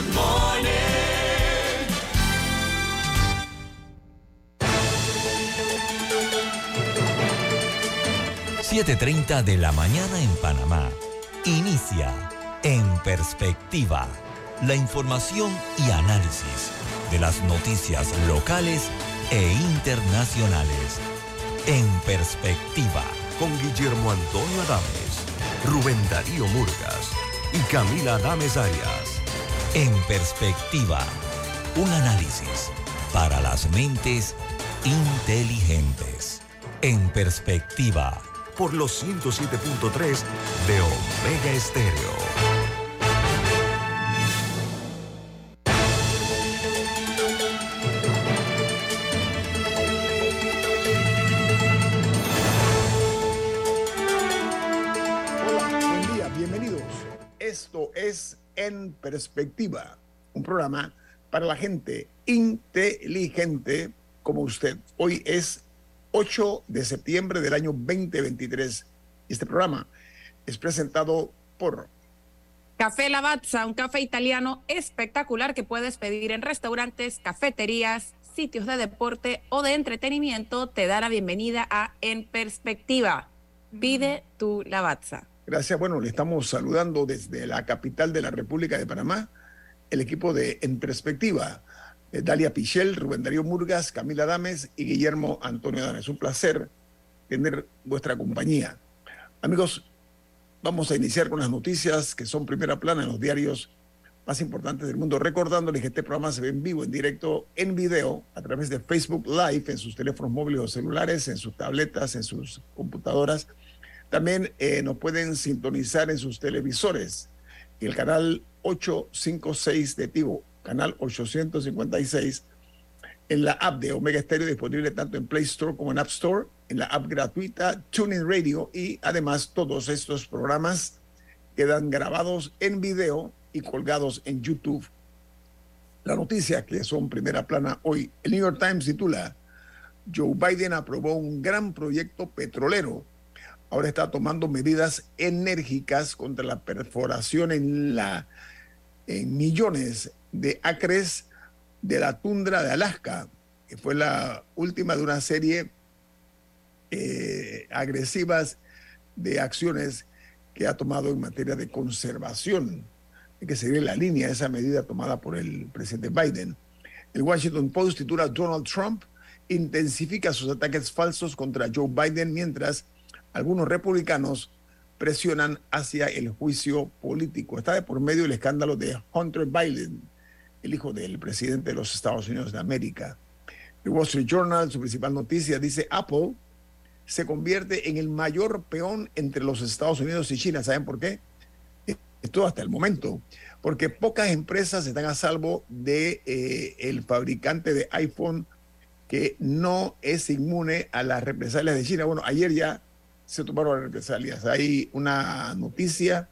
Good morning. 7.30 de la mañana en Panamá. Inicia En Perspectiva. La información y análisis de las noticias locales e internacionales. En Perspectiva. Con Guillermo Antonio Adames, Rubén Darío Murgas y Camila Adames Arias. En Perspectiva. Un análisis para las mentes inteligentes. En Perspectiva por los 107.3 de Omega Estéreo. En Perspectiva, un programa para la gente inteligente como usted. Hoy es 8 de septiembre del año 2023. Este programa es presentado por Café Lavazza, un café italiano espectacular que puedes pedir en restaurantes, cafeterías, sitios de deporte o de entretenimiento. Te da la bienvenida a En Perspectiva. Pide tu Lavazza. Gracias. Bueno, le estamos saludando desde la capital de la República de Panamá, el equipo de En Perspectiva. Eh, Dalia Pichel, Rubén Darío Murgas, Camila Dames y Guillermo Antonio Dames. Un placer tener vuestra compañía. Amigos, vamos a iniciar con las noticias que son primera plana en los diarios más importantes del mundo, recordándoles que este programa se ve en vivo, en directo, en video, a través de Facebook Live, en sus teléfonos móviles o celulares, en sus tabletas, en sus computadoras. También eh, nos pueden sintonizar en sus televisores, el canal 856 de Tivo, canal 856, en la app de Omega Stereo, disponible tanto en Play Store como en App Store, en la app gratuita TuneIn Radio y además todos estos programas quedan grabados en video y colgados en YouTube. La noticia que son primera plana hoy, el New York Times titula, Joe Biden aprobó un gran proyecto petrolero. Ahora está tomando medidas enérgicas contra la perforación en, la, en millones de acres de la tundra de Alaska, que fue la última de una serie eh, agresivas de acciones que ha tomado en materia de conservación. Hay que seguir la línea de esa medida tomada por el presidente Biden. El Washington Post titula Donald Trump intensifica sus ataques falsos contra Joe Biden mientras algunos republicanos presionan hacia el juicio político. Está de por medio el escándalo de Hunter Biden, el hijo del presidente de los Estados Unidos de América. El Wall Street Journal, su principal noticia, dice Apple se convierte en el mayor peón entre los Estados Unidos y China. ¿Saben por qué? Esto hasta el momento. Porque pocas empresas están a salvo de eh, el fabricante de iPhone que no es inmune a las represalias de China. Bueno, ayer ya se tomaron represalias. Hay una noticia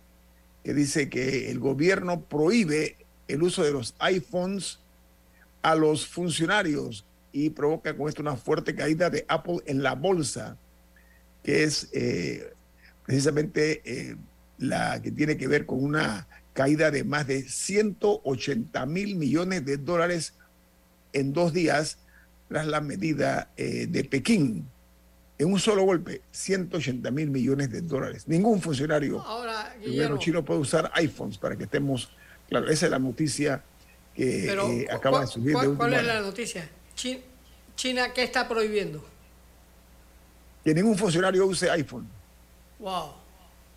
que dice que el gobierno prohíbe el uso de los iPhones a los funcionarios y provoca con esto una fuerte caída de Apple en la bolsa, que es eh, precisamente eh, la que tiene que ver con una caída de más de 180 mil millones de dólares en dos días tras la medida eh, de Pekín. En un solo golpe, 180 mil millones de dólares. Ningún funcionario Ahora, del gobierno chino puede usar iPhones para que estemos Claro, esa es la noticia que Pero, eh, acaba de surgir. ¿cuál, de cuál última es la noticia? Chi- China, ¿qué está prohibiendo? Que ningún funcionario use iPhone. Wow.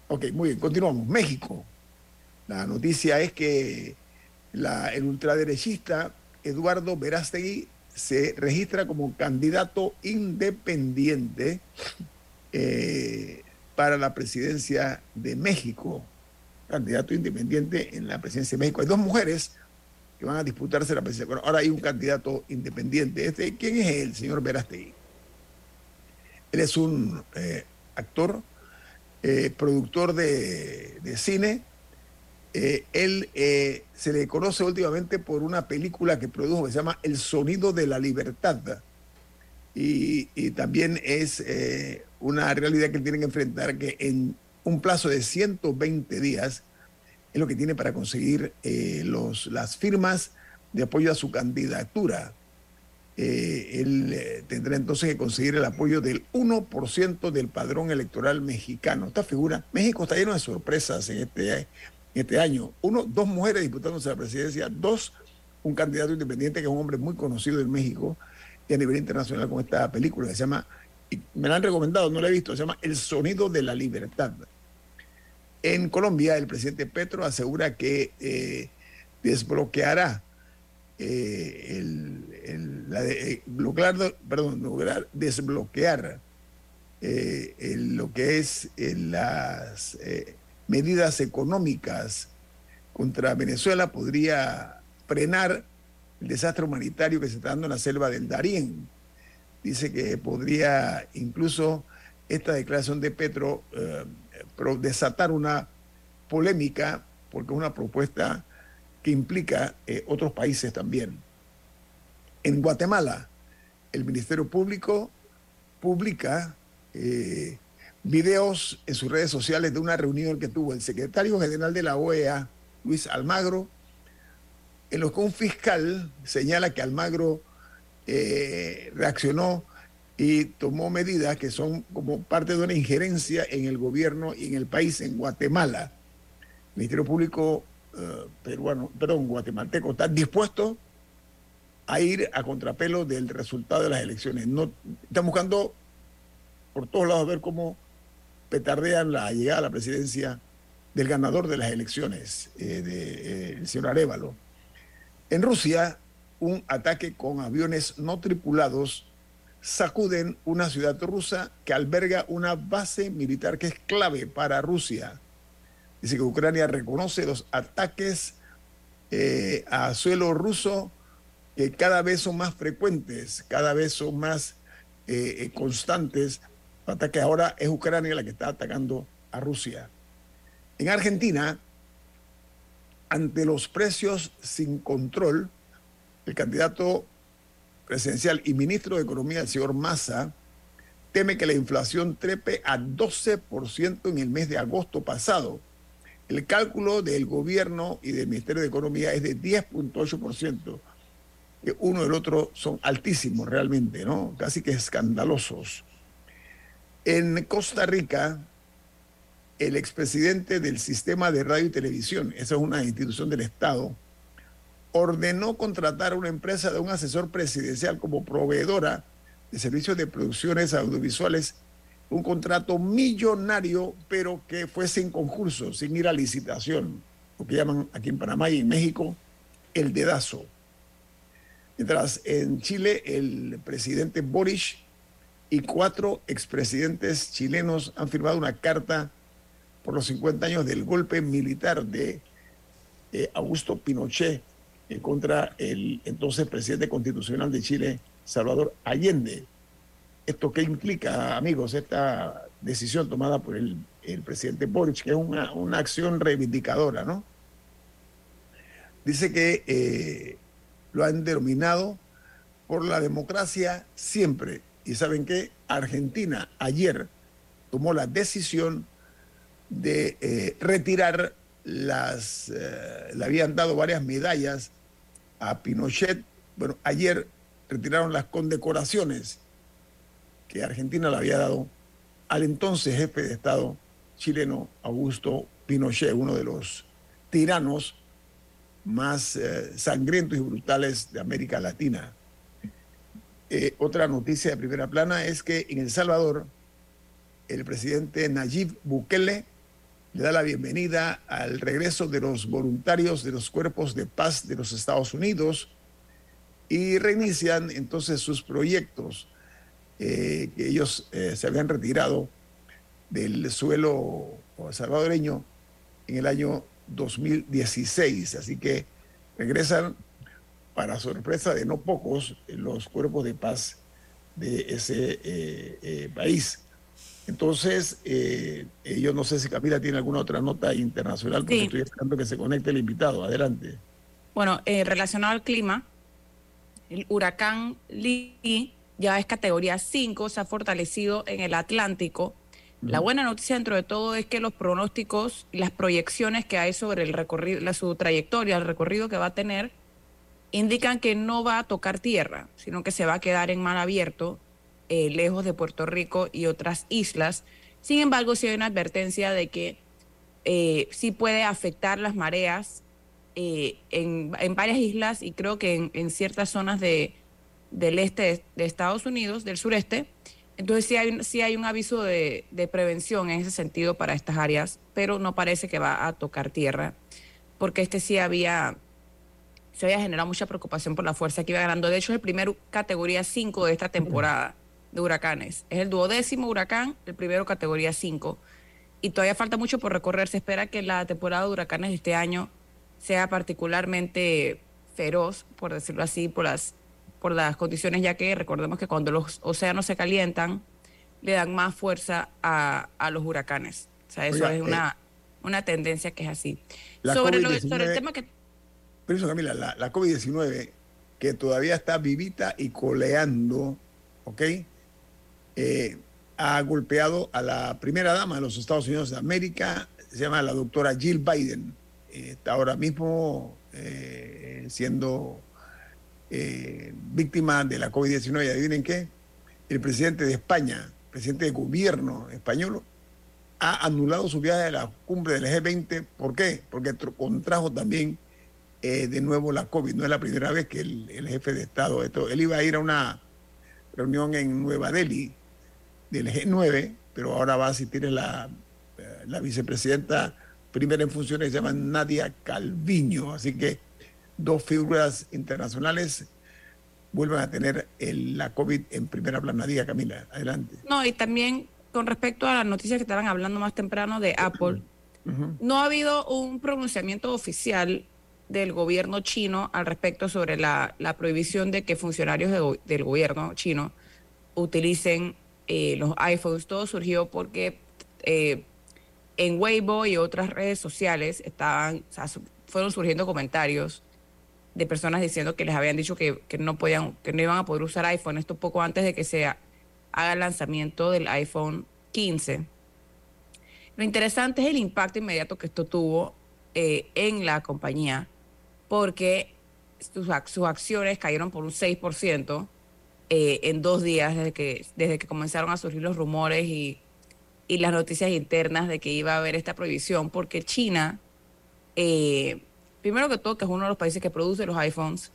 Ok, muy bien, continuamos. México. La noticia es que la, el ultraderechista Eduardo Verástegui se registra como candidato independiente eh, para la presidencia de México. Candidato independiente en la presidencia de México. Hay dos mujeres que van a disputarse la presidencia. Bueno, ahora hay un candidato independiente. Este, ¿Quién es el señor Verástegui? Él es un eh, actor, eh, productor de, de cine. Eh, él eh, se le conoce últimamente por una película que produjo que se llama El Sonido de la Libertad. Y, también es eh, una realidad que tienen que enfrentar que en un plazo de 120 días es lo que tiene para conseguir los, las firmas de apoyo a su candidatura. Él tendrá entonces que conseguir el apoyo del 1% del padrón electoral mexicano. Esta figura, México está lleno de sorpresas en este, este año. Uno, dos mujeres disputándose la presidencia, dos, un candidato independiente que es un hombre muy conocido en México y a nivel internacional con esta película que se llama, me la han recomendado, no la he visto, se llama El sonido de la libertad. En Colombia, el presidente Petro asegura que eh, desbloqueará eh, el, la eh, perdón, lograr desbloquear lo que es las medidas económicas contra Venezuela podría frenar el desastre humanitario que se está dando en la selva del Darién. Dice que podría incluso esta declaración de Petro eh, desatar una polémica porque es una propuesta que implica eh, otros países también. En Guatemala, el Ministerio Público publica eh, videos en sus redes sociales de una reunión que tuvo el secretario general de la OEA, Luis Almagro, en los que un fiscal señala que Almagro eh, reaccionó y tomó medidas que son como parte de una injerencia en el gobierno y en el país, en Guatemala. El Ministerio Público eh, peruano, perdón, guatemalteco está dispuesto a ir a contrapelo del resultado de las elecciones. No, están buscando por todos lados ver cómo petardean la llegada a la presidencia del ganador de las elecciones, eh, de, el señor Arevalo. En Rusia, un ataque con aviones no tripulados sacuden una ciudad rusa que alberga una base militar que es clave para Rusia. Dice que Ucrania reconoce los ataques eh, a suelo ruso que cada vez son más frecuentes, cada vez son más eh, eh, constantes. El ataque ahora es Ucrania la que está atacando a Rusia. En Argentina, ante los precios sin control, el candidato presidencial y ministro de Economía, el señor Massa, teme que la inflación trepe a 12% en el mes de agosto pasado. El cálculo del gobierno y del Ministerio de Economía es de 10.8%. Uno y el otro son altísimos realmente, ¿no? Casi que escandalosos. En Costa Rica, el expresidente del sistema de radio y televisión, esa es una institución del Estado, ordenó contratar a una empresa de un asesor presidencial como proveedora de servicios de producciones audiovisuales, un contrato millonario, pero que fue sin concurso, sin ir a licitación, lo que llaman aquí en Panamá y en México el dedazo. Mientras en Chile el presidente Boris y cuatro expresidentes chilenos han firmado una carta por los 50 años del golpe militar de Augusto Pinochet eh, contra el entonces presidente constitucional de Chile, Salvador Allende. ¿Esto qué implica, amigos, esta decisión tomada por el, presidente Boric, que es una, una, acción reivindicadora, ¿no? Dice que eh, lo han denominado por la democracia siempre. Y saben que Argentina ayer tomó la decisión de eh, retirar las, eh, le habían dado varias medallas a Pinochet. Bueno, ayer retiraron las condecoraciones que Argentina le había dado al entonces jefe de Estado chileno Augusto Pinochet, uno de los tiranos más eh, sangrientos y brutales de América Latina. Otra noticia de primera plana es que en El Salvador el presidente Nayib Bukele le da la bienvenida al regreso de los voluntarios de los cuerpos de paz de los Estados Unidos y reinician entonces sus proyectos eh, que ellos eh, se habían retirado del suelo salvadoreño en el año 2016. Así que regresan, para sorpresa de no pocos, los cuerpos de paz de ese eh, país. Entonces, eh, eh, yo no sé si Camila tiene alguna otra nota internacional, porque estoy esperando que se conecte el invitado. Adelante. Bueno, eh, relacionado al clima, el huracán Lee ya es categoría 5, se ha fortalecido en el Atlántico. La buena noticia dentro de todo es que los pronósticos y las proyecciones que hay sobre el recorrido, la, su trayectoria, el recorrido que va a tener, indican que no va a tocar tierra, sino que se va a quedar en mar abierto, eh, lejos de Puerto Rico y otras islas. Sin embargo, sí hay una advertencia de que eh, sí puede afectar las mareas eh, en, varias islas y creo que en, ciertas zonas de, del este de, Estados Unidos, del sureste. Entonces sí hay, sí hay un aviso de, prevención en ese sentido para estas áreas, pero no parece que va a tocar tierra, porque este sí había, se había generado mucha preocupación por la fuerza que iba ganando. De hecho, es el primer categoría 5 de esta temporada de huracanes. Es el duodécimo huracán, el primero categoría 5. Y todavía falta mucho por recorrer. Se espera que la temporada de huracanes de este año sea particularmente feroz, por decirlo así, por las, por las condiciones, ya que recordemos que cuando los océanos se calientan, le dan más fuerza a, los huracanes. O sea, eso es una, eh, una tendencia que es así. Sobre, el tema que... Pero eso, Camila, la, la COVID-19, que todavía está vivita y coleando, ¿ok? Eh, ha golpeado a la primera dama de los Estados Unidos de América, se llama la doctora Jill Biden está ahora mismo eh, siendo eh, víctima de la COVID-19. Y adivinen qué, el presidente de España, presidente de gobierno español, ha anulado su viaje a la cumbre del G20. ¿Por qué? Porque contrajo también eh, de nuevo la COVID. No es la primera vez que el, jefe de Estado, esto, él iba a ir a una reunión en Nueva Delhi del G9, pero ahora va a asistir la, la vicepresidenta primera en funciones se llama Nadia Calviño. Así que dos figuras internacionales vuelven a tener la COVID en primera plana. Diga, Camila, adelante. No, y también con respecto a las noticias que estaban hablando más temprano de Apple, no ha habido un pronunciamiento oficial del gobierno chino al respecto sobre la, prohibición de que funcionarios del gobierno chino utilicen eh, los iPhones. Todo surgió porque eh, en Weibo y otras redes sociales estaban, fueron surgiendo comentarios de personas diciendo que les habían dicho que, no podían, que no iban a poder usar iPhone. Esto poco antes de que se haga el lanzamiento del iPhone 15. Lo interesante es el impacto inmediato que esto tuvo eh, en la compañía, porque sus, acciones cayeron por un 6% eh, en dos días desde que, desde que comenzaron a surgir los rumores y y las noticias internas de que iba a haber esta prohibición, porque China, eh, primero que todo, que es uno de los países que produce los iPhones,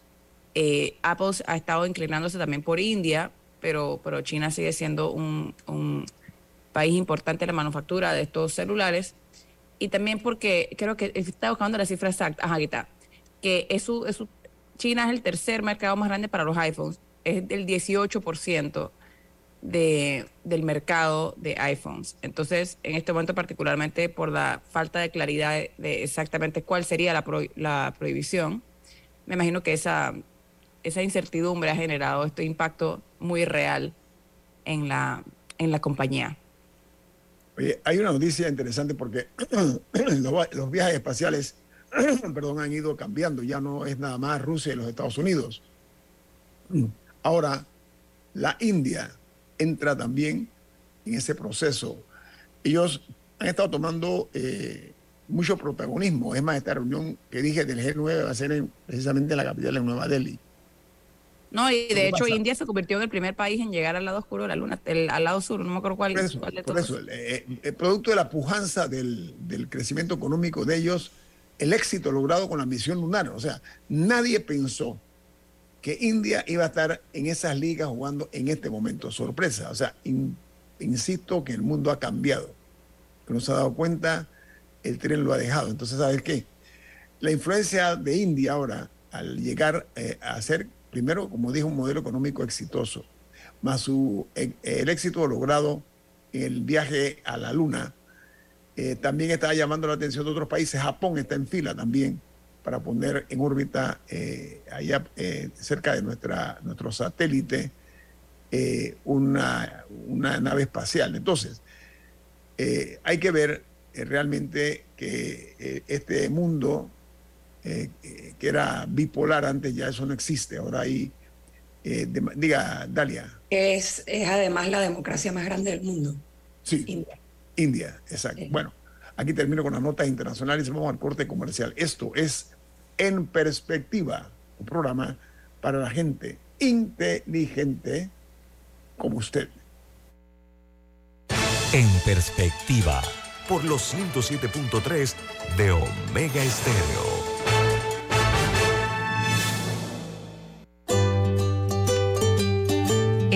eh, Apple ha estado inclinándose también por India, pero, pero China sigue siendo un, país importante en la manufactura de estos celulares. Y también porque creo que está buscando la cifra exacta, ajá, está, que eso, China es el tercer mercado más grande para los iPhones, es del 18% de, del mercado de iPhones. Entonces, en este momento particularmente por la falta de claridad de, exactamente cuál sería la, la prohibición, me imagino que esa, esa incertidumbre ha generado este impacto muy real en la, en la compañía. Oye, hay una noticia interesante porque los, los viajes espaciales perdón, han ido cambiando. Ya no es nada más Rusia y los Estados Unidos. Ahora, la India entra también en ese proceso. Ellos han estado tomando eh, mucho protagonismo. Es más, esta reunión que dije del G9 va a ser precisamente en la capital, en Nueva Delhi. No, y de hecho India se convirtió en el primer país en llegar al lado oscuro de la luna, al lado sur, no me acuerdo cuál, es por eso eh, el, producto de la pujanza del, del, crecimiento económico de ellos, el éxito logrado con la misión lunar. O sea, nadie pensó que India iba a estar en esas ligas jugando en este momento. Sorpresa. O sea, insisto que el mundo ha cambiado. Que no se ha dado cuenta, el tren lo ha dejado. Entonces, ¿sabes qué? La influencia de India ahora, al llegar eh, a ser, primero, como dijo, un modelo económico exitoso, más su, eh, el éxito logrado en el viaje a la Luna, eh, también está llamando la atención de otros países. Japón está en fila también para poner en órbita eh, allá eh, cerca de nuestra, nuestro satélite una, una, nave espacial. Entonces, hay que ver realmente que este mundo que era bipolar antes ya eso no existe. Ahora hay, diga, Dalia. Es, es además la democracia más grande del mundo. Sí. India, exacto. Bueno, aquí termino con las notas internacionales y vamos al corte comercial. Esto es En Perspectiva, un programa para la gente inteligente como usted. En Perspectiva, por los 107.3 de Omega Estéreo.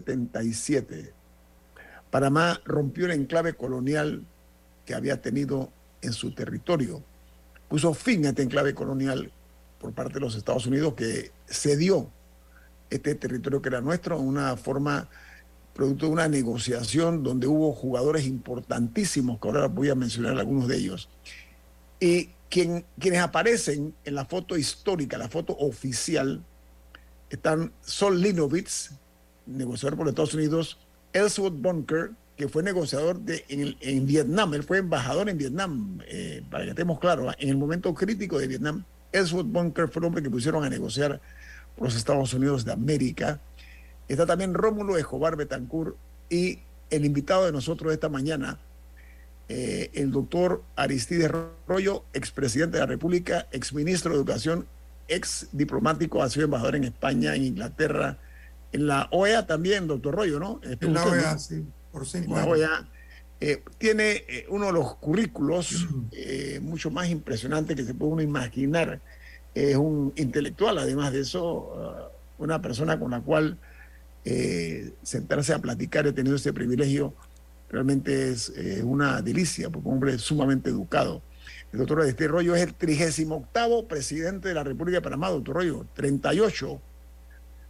1977. Panamá rompió el enclave colonial que había tenido en su territorio. Puso fin a este enclave colonial por parte de los Estados Unidos que cedió este territorio que era nuestro en una forma producto de una negociación donde hubo jugadores importantísimos, que ahora voy a mencionar algunos de ellos. Y quien, quienes aparecen en la foto histórica, la foto oficial, están Sol Linovitz, negociador por Estados Unidos, Ellsworth Bunker, que fue negociador de, en, Vietnam, él fue embajador en Vietnam, eh, para que estemos claros, en el momento crítico de Vietnam, Ellsworth Bunker fue el hombre que pusieron a negociar por los Estados Unidos de América. Está también Rómulo Escobar Betancourt y el invitado de nosotros esta mañana, eh, el doctor Aristides Rollo, expresidente de la República, exministro de Educación ex diplomático, ha sido embajador en España, en Inglaterra, en la OEA también, doctor Rollo, ¿no? En la OEA, sí, por cinco años. La OEA, eh, tiene eh, uno de los currículos eh, mucho más impresionantes que se puede uno imaginar. Es un intelectual, además de eso, uh, una persona con la cual sentarse a platicar, he tenido ese privilegio, realmente es una delicia, porque un hombre sumamente educado. El doctor Aristide Rollo es el 38 presidente de la República de Panamá, doctor Rollo. 38.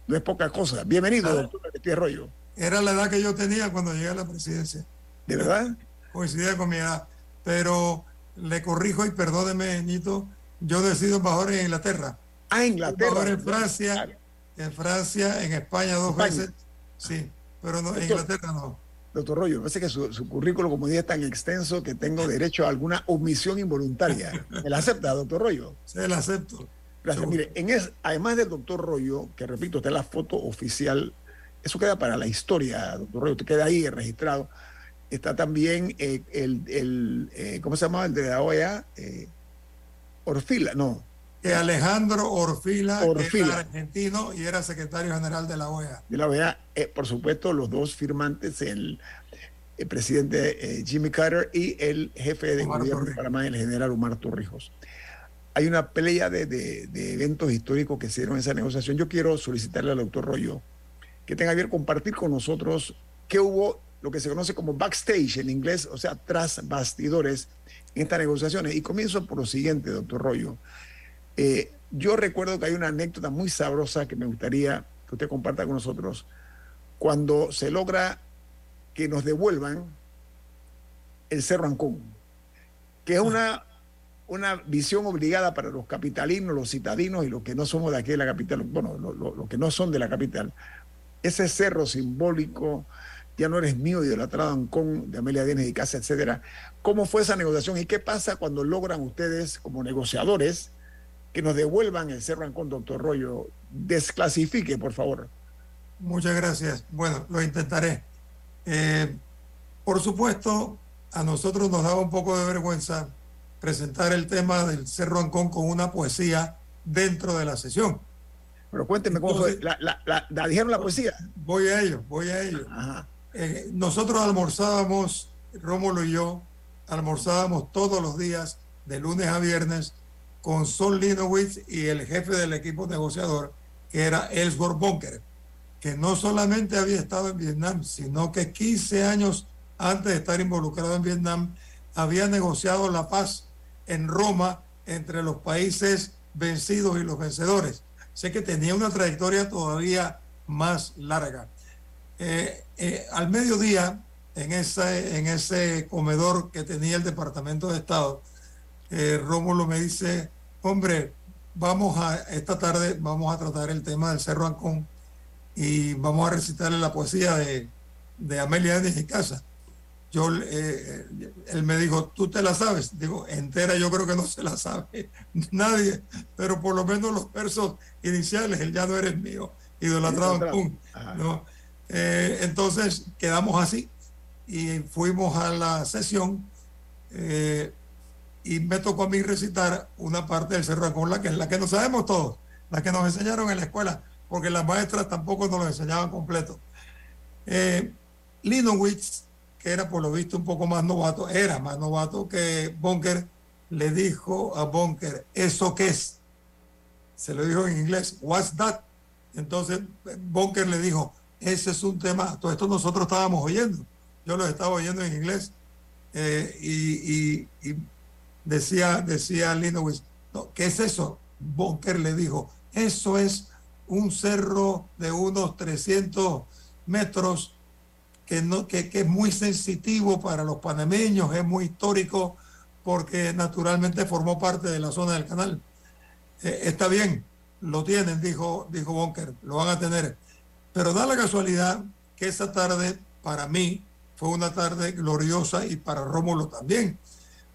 No es poca cosa. Bienvenido, ah. doctor Aristide Rollo. Era la edad que yo tenía cuando llegué a la presidencia. ¿De verdad? Coincidía con mi edad. Pero le corrijo y perdóneme, Nito, yo decido embajador en Inglaterra. Ah, Inglaterra. Embajador en Francia, en Francia, en España dos veces. Sí, pero no, en Inglaterra no doctor Rollo, parece que su, currículo, como dije, es tan extenso que tengo derecho a alguna omisión involuntaria. ¿Me la acepta, doctor Rollo? Sí, la acepto. Gracias. Mire, en es, además del doctor Rollo, que repito, está en la foto oficial, eso queda para la historia, doctor Rollo, te queda ahí registrado. Está también eh, el, el eh, ¿cómo se llama? El de la OEA, eh, Orfila, no, que Alejandro Orfila, era argentino y era secretario general de la OEA. De la OEA, eh, por supuesto, los dos firmantes, el, presidente eh, Jimmy Carter y el jefe de gobierno de Panamá, el general Omar Torrijos. Hay una pelea de, eventos históricos que se dieron en esa negociación. Yo quiero solicitarle al doctor Rollo que tenga bien compartir con nosotros qué hubo lo que se conoce como backstage en inglés, o sea, tras bastidores en estas negociaciones. Y comienzo por lo siguiente, doctor Rollo. Eh, yo recuerdo que hay una anécdota muy sabrosa que me gustaría que usted comparta con nosotros cuando se logra que nos devuelvan el Cerro Ancón, que es una, una visión obligada para los capitalinos, los citadinos y los que no somos de aquí de la capital, bueno, los que no son de la capital. Ese cerro simbólico, ya no eres mío, idolatrado Ancón, de Amelia Dienes y Casa, etcétera. ¿Cómo fue esa negociación y qué pasa cuando logran ustedes, como negociadores, que nos devuelvan el Cerro Ancón, doctor Rollo? Desclasifique, por favor. Muchas gracias. Bueno, lo intentaré. Eh, por supuesto, a nosotros nos daba un poco de vergüenza presentar el tema del Cerro Ancón con una poesía dentro de la sesión. Pero cuénteme cómo fue. ¿La, dijeron la poesía? Voy a ello, voy a ello. Eh, nosotros almorzábamos, Rómulo y yo, almorzábamos todos los días, de lunes a viernes, con Sol Linowitz y el jefe del equipo negociador, que era Ellsworth Bunker, que no solamente había estado en Vietnam, sino que 15 años antes de estar involucrado en Vietnam, había negociado la paz en Roma entre los países vencidos y los vencedores. Sé que tenía una trayectoria todavía más larga. Eh, eh, al mediodía, en ese, ese comedor que tenía el Departamento de Estado, eh, Rómulo me dice, hombre, vamos a, esta tarde vamos a tratar el tema del Cerro Ancón y vamos a recitarle la poesía de, de Amelia de Casa yo, eh, él me dijo, ¿tú te la sabes? Digo, entera yo creo que no se la sabe nadie, pero por lo menos los versos iniciales, el ya no eres mío, idolatrado en ¿no? Eh, entonces quedamos así y fuimos a la sesión eh, y me tocó a mí recitar una parte del Cerro con la que es la que no sabemos todos, la que nos enseñaron en la escuela, porque las maestras tampoco nos lo enseñaban completo. Eh, Linowitz era por lo visto un poco más novato, era más novato que Bunker, le dijo a Bunker, ¿eso qué es? Se lo dijo en inglés, what's that? Entonces Bunker le dijo, ese es un tema, todo esto nosotros estábamos oyendo, yo lo estaba oyendo en inglés, eh, y, decía, decía Linowitz, ¿qué es eso? Bunker le dijo, eso es un cerro de unos 300 metros que, no, que, es muy sensitivo para los panameños, es muy histórico porque naturalmente formó parte de la zona del canal. Eh, está bien, lo tienen, dijo, dijo Bonker, lo van a tener. Pero da la casualidad que esa tarde, para mí, fue una tarde gloriosa y para Rómulo también,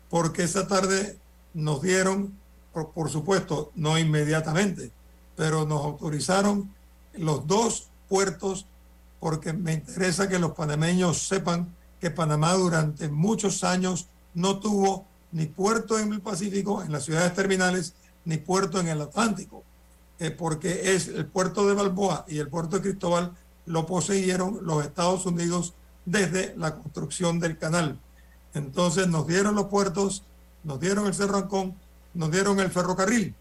porque esa tarde nos dieron, por, por supuesto, no inmediatamente, pero nos autorizaron los dos puertos porque me interesa que los panameños sepan que Panamá durante muchos años no tuvo ni puerto en el Pacífico, en las ciudades terminales, ni puerto en el Atlántico, eh, porque es el puerto de Balboa y el puerto de Cristóbal lo poseyeron los Estados Unidos desde la construcción del canal. Entonces nos dieron los puertos, nos dieron el Cerrancón, nos dieron el ferrocarril,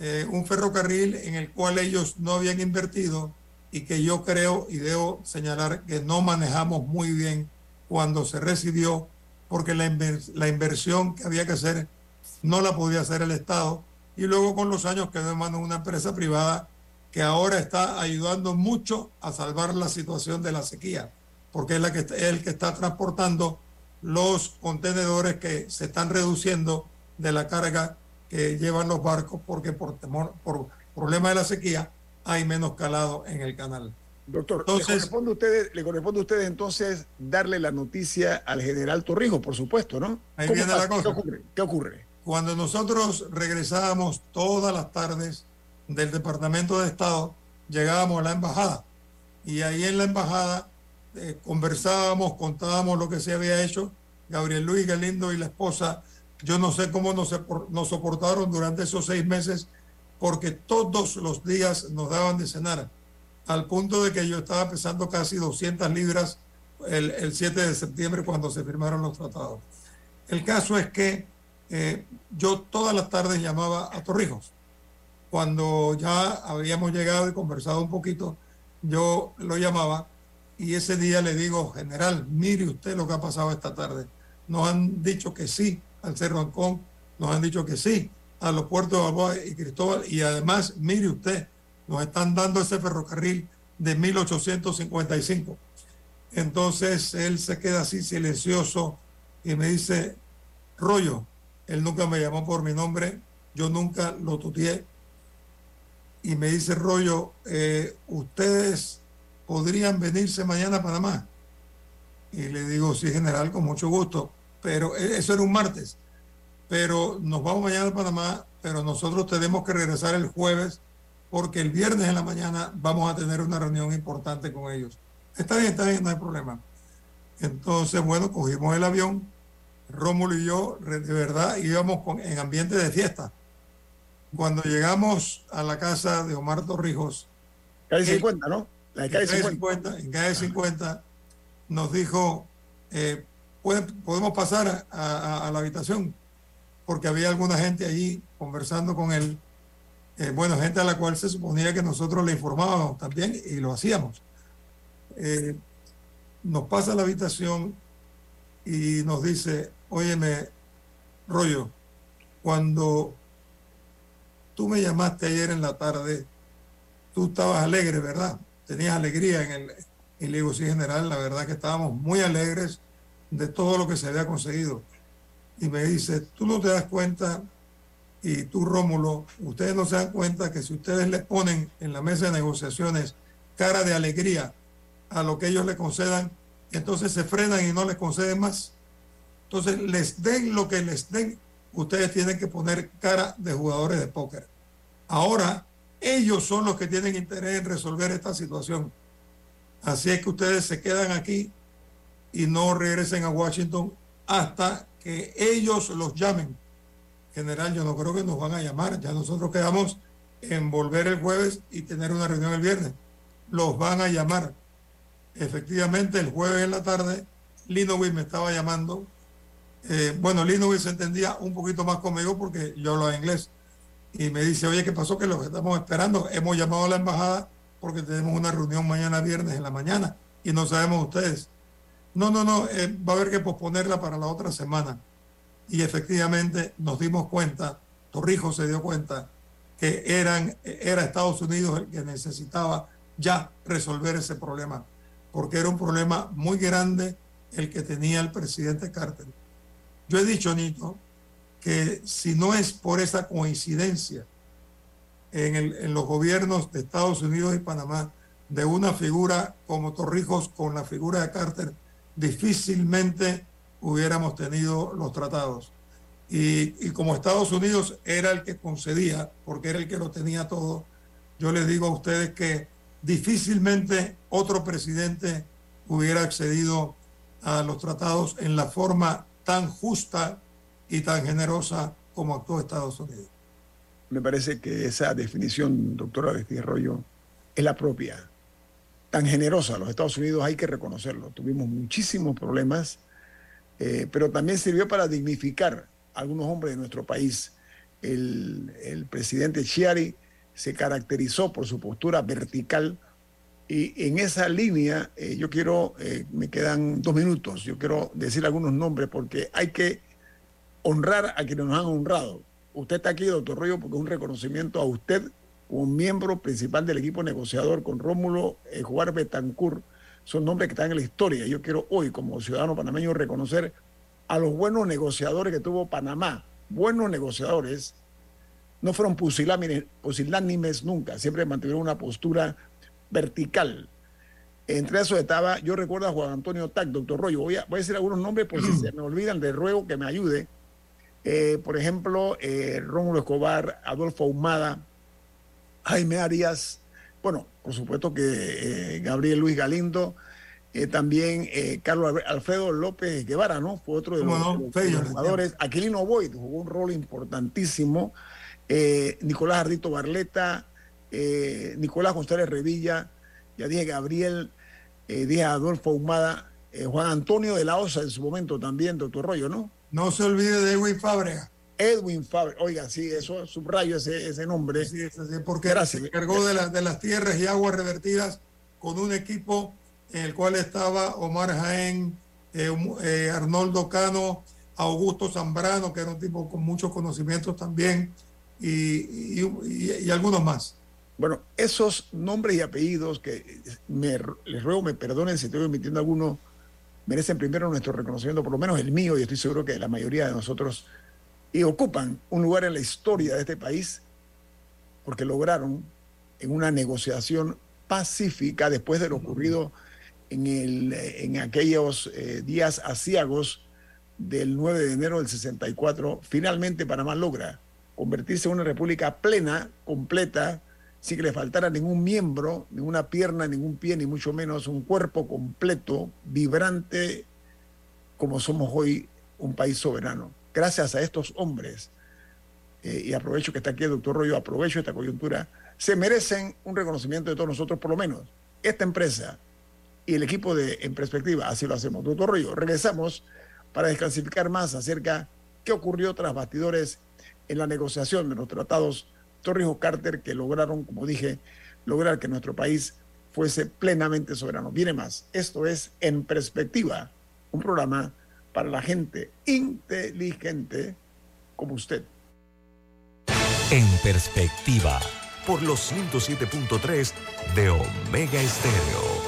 eh, un ferrocarril en el cual ellos no habían invertido y que yo creo y debo señalar que no manejamos muy bien cuando se recibió, porque la, la inversión que había que hacer no la podía hacer el Estado. Y luego con los años quedó en manos de una empresa privada que ahora está ayudando mucho a salvar la situación de la sequía, porque es, la que, es el que está transportando los contenedores que se están reduciendo de la carga que llevan los barcos, porque por temor, por problema de la sequía, hay menos calado en el canal. Doctor, entonces, ¿le, corresponde a ustedes, le corresponde a ustedes entonces darle la noticia al general Torrijos, por supuesto, ¿no? Ahí viene la cosa. ¿Qué ocurre? ¿Qué ocurre? Cuando nosotros regresábamos todas las tardes del Departamento de Estado, llegábamos a la embajada y ahí en la embajada eh, conversábamos, contábamos lo que se había hecho. Gabriel Luis Galindo y la esposa, yo no sé cómo nos, nos soportaron durante esos seis meses porque todos los días nos daban de cenar, al punto de que yo estaba pesando casi 200 libras el, 7 de septiembre cuando se firmaron los tratados. El caso es que eh, yo todas las tardes llamaba a Torrijos. Cuando ya habíamos llegado y conversado un poquito, yo lo llamaba y ese día le digo, general, mire usted lo que ha pasado esta tarde. Nos han dicho que sí al Cerro Ancón, nos han dicho que sí a los puertos de Balboa y Cristóbal, y además, mire usted, nos están dando ese ferrocarril de 1855. Entonces él se queda así silencioso y me dice, rollo, él nunca me llamó por mi nombre, yo nunca lo tuteé. Y me dice, rollo, eh, ustedes podrían venirse mañana a Panamá. Y le digo, sí, general, con mucho gusto. Pero e, eso era un martes. Pero nos vamos mañana a Panamá, pero nosotros tenemos que regresar el jueves porque el viernes en la mañana vamos a tener una reunión importante con ellos. Está bien, está bien, no hay problema. Entonces, bueno, cogimos el avión, Rómulo y yo, de verdad, íbamos con, en ambiente de fiesta. Cuando llegamos a la casa de Omar Torrijos. Calle 50, ¿no? La de calle 50. En calle 50 nos dijo, eh, podemos pasar a, la habitación, porque había alguna gente allí conversando con él. Eh, bueno, gente a la cual se suponía que nosotros le informábamos también y lo hacíamos. Eh, nos pasa a la habitación y nos dice, óyeme, rollo, cuando tú me llamaste ayer en la tarde, tú estabas alegre, ¿verdad? Tenías alegría en el, y le digo, general, la verdad que estábamos muy alegres de todo lo que se había conseguido. Y me dice, tú no te das cuenta, y tú, Rómulo, ustedes no se dan cuenta que si ustedes le ponen en la mesa de negociaciones cara de alegría a lo que ellos le concedan, entonces se frenan y no les conceden más. Entonces les den lo que les den, ustedes tienen que poner cara de jugadores de póker. Ahora ellos son los que tienen interés en resolver esta situación. Así es que ustedes se quedan aquí y no regresen a Washington hasta que ellos los llamen. General, yo no creo que nos van a llamar. Ya nosotros quedamos en volver el jueves y tener una reunión el viernes. Los van a llamar. Efectivamente, el jueves en la tarde, Linowitz me estaba llamando. Eh, bueno, Linowitz se entendía un poquito más conmigo porque yo hablaba inglés. Y me dice, oye, ¿qué pasó? Que lo estamos esperando. Hemos llamado a la embajada porque tenemos una reunión mañana viernes en la mañana y no sabemos ustedes. No, no, no, eh, va a haber que posponerla para la otra semana. Y efectivamente nos dimos cuenta, Torrijos se dio cuenta, que eran, era Estados Unidos el que necesitaba ya resolver ese problema porque era un problema muy grande el que tenía el presidente Carter. Yo he dicho, Nito, que si no es por esa coincidencia en, en los gobiernos de Estados Unidos y Panamá de una figura como Torrijos con la figura de Carter, difícilmente hubiéramos tenido los tratados. Y, como Estados Unidos era el que concedía, porque era el que lo tenía todo, yo les digo a ustedes que difícilmente otro presidente hubiera accedido a los tratados en la forma tan justa y tan generosa como actuó Estados Unidos. Me parece que esa definición, doctor Aristide Arroyo, es la propia. Tan generosa, los Estados Unidos hay que reconocerlo. Tuvimos muchísimos problemas, eh, pero también sirvió para dignificar a algunos hombres de nuestro país. El, el presidente Chiari se caracterizó por su postura vertical y en esa línea eh, yo quiero, eh, me quedan dos minutos, yo quiero decir algunos nombres porque hay que honrar a quienes nos han honrado. Usted está aquí, doctor Rollo, porque es un reconocimiento a usted como miembro principal del equipo negociador con Rómulo eh, Juárez Betancourt. Son nombres que están en la historia. Yo quiero hoy, como ciudadano panameño, reconocer a los buenos negociadores que tuvo Panamá. Buenos negociadores no fueron pusilánimes nunca, siempre mantuvieron una postura vertical. Entre esos estaba, yo recuerdo a Juan Antonio Tac, doctor Rollo. Voy a, voy a decir algunos nombres por si se me olvidan, de ruego que me ayude. Eh, por ejemplo, eh, Rómulo Escobar, Adolfo Ahumada, Jaime Arias, bueno, por supuesto que eh, Gabriel Luis Galindo, también Carlos Alfredo López Guevara, ¿no? Fue otro de los, jugadores. Aquilino Boyd jugó un rol importantísimo. Nicolás Ardito Barleta, eh, Nicolás González Revilla, ya dije Gabriel, eh, dije Adolfo Humada, eh, Juan Antonio de la Osa en su momento también, doctor Rollo, ¿no? No se olvide de Edwin Fábrega. Edwin Fábrega, oiga, sí, eso subrayo ese, ese nombre. Sí, porque se encargó de, de las tierras y aguas revertidas con un equipo en el cual estaba Omar Jaén, eh, eh, Arnoldo Cano, Augusto Zambrano, que era un tipo con muchos conocimientos también, y, algunos más. Bueno, esos nombres y apellidos que me, les ruego me perdonen si estoy omitiendo alguno, merecen primero nuestro reconocimiento, por lo menos el mío, y estoy seguro que la mayoría de nosotros, y ocupan un lugar en la historia de este país, porque lograron en una negociación pacífica después de lo ocurrido en, el, en aquellos eh, días asiagos del 9 de enero del 64, finalmente Panamá logra convertirse en una república plena, completa, sin que le faltara ningún miembro, ninguna pierna, ningún pie, ni mucho menos un cuerpo completo, vibrante, como somos hoy un país soberano. Gracias a estos hombres, eh, y aprovecho que está aquí el doctor Rollo, aprovecho esta coyuntura, se merecen un reconocimiento de todos nosotros, por lo menos. Esta empresa y el equipo de En Perspectiva, así lo hacemos. Doctor Rollo, regresamos para desclasificar más acerca qué ocurrió tras bastidores en la negociación de los tratados Torrijos Carter que lograron, como dije, lograr que nuestro país fuese plenamente soberano. Viene más. Esto es En Perspectiva, un programa para la gente inteligente como usted. En Perspectiva, por los 107.3 de Omega Estéreo.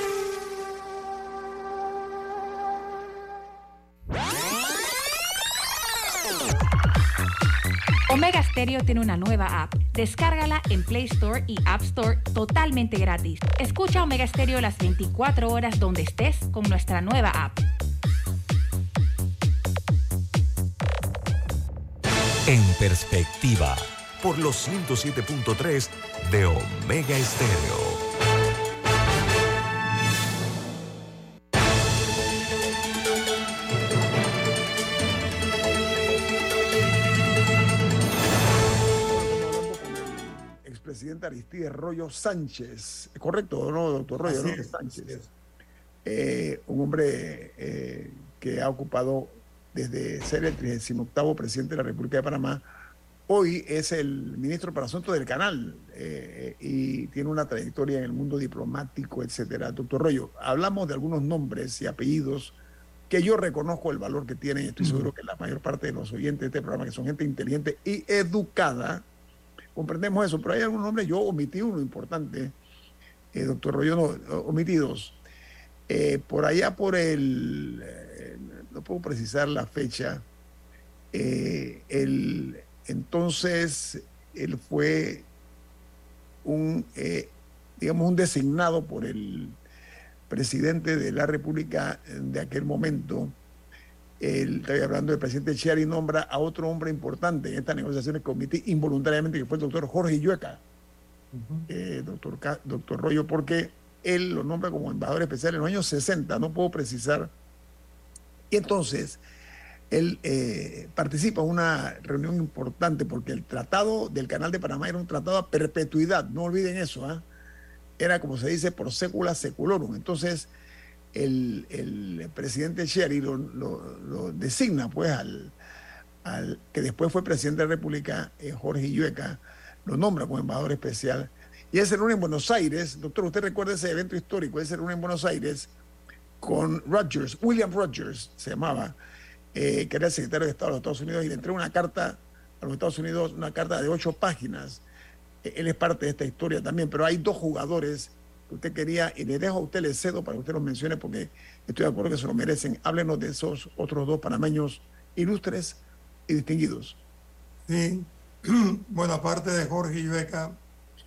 Omega Stereo tiene una nueva app. Descárgala en Play Store y App Store totalmente gratis. Escucha Omega Stereo las 24 horas donde estés con nuestra nueva app. En perspectiva, por los 107.3 de Omega Stereo. Presidente Aristides Rollo Sánchez. ¿Correcto no, doctor Rollo? Sánchez. Eh, un hombre eh, que ha ocupado desde ser el 38 presidente de la República de Panamá, hoy es el ministro para Asuntos del Canal eh, y tiene una trayectoria en el mundo diplomático, etcétera. Doctor Rollo, hablamos de algunos nombres y apellidos que yo reconozco el valor que tienen y estoy seguro que la mayor parte de los oyentes de este programa, que son gente inteligente y educada, comprendemos eso, pero hay algunos nombres, yo omití uno importante, eh, doctor Rollo, no. Eh, por allá por el, eh, no puedo precisar la fecha, el, entonces él fue un, digamos, un designado por el presidente de la República de aquel momento, estoy hablando del presidente Chiari, nombra a otro hombre importante en estas negociaciones que omití involuntariamente, que fue el doctor Jorge Yueca, eh, doctor, doctor Rollo, porque él lo nombra como embajador especial en los años 60, no puedo precisar. Y entonces, él eh, participa en una reunión importante porque el tratado del Canal de Panamá era un tratado a perpetuidad, no olviden eso, ¿ah? era como se dice por sécula seculorum. Entonces, el, el presidente Sherry lo, lo- designa pues al, al que después fue presidente de la República, eh, Jorge Illueca, lo nombra como embajador especial. Y ese reúne en Buenos Aires, doctor, usted recuerda ese evento histórico, ese reúne en Buenos Aires con Rogers, William Rogers se llamaba, eh, que era el secretario de Estado de los Estados Unidos, y le entregó una carta a los Estados Unidos, una carta de ocho páginas. Eh, Él es parte de esta historia también, pero hay dos jugadores que usted quería, y le dejo a usted, le cedo para que usted los mencione, porque estoy de acuerdo que se lo merecen. Háblenos de esos otros dos panameños ilustres y distinguidos. Sí, bueno, aparte de Jorge Ibeca,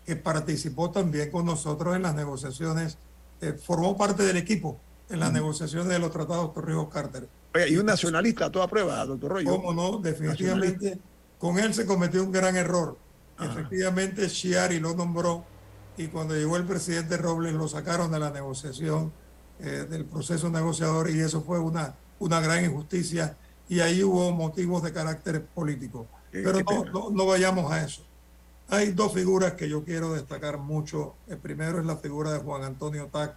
que participó también con nosotros en las negociaciones, eh, formó parte del equipo en las negociaciones de los tratados Torrijos Carter. Oiga, y un nacionalista a toda prueba, doctor Rollo. ¿Cómo no? Definitivamente, con él se cometió un gran error. Efectivamente, Chiari lo nombró y cuando llegó el presidente Robles lo sacaron de la negociación, eh, del proceso negociador y eso fue una, una gran injusticia y ahí hubo motivos de carácter político. Pero no, no, no vayamos a eso. Hay dos figuras que yo quiero destacar mucho. El primero es la figura de Juan Antonio Tac,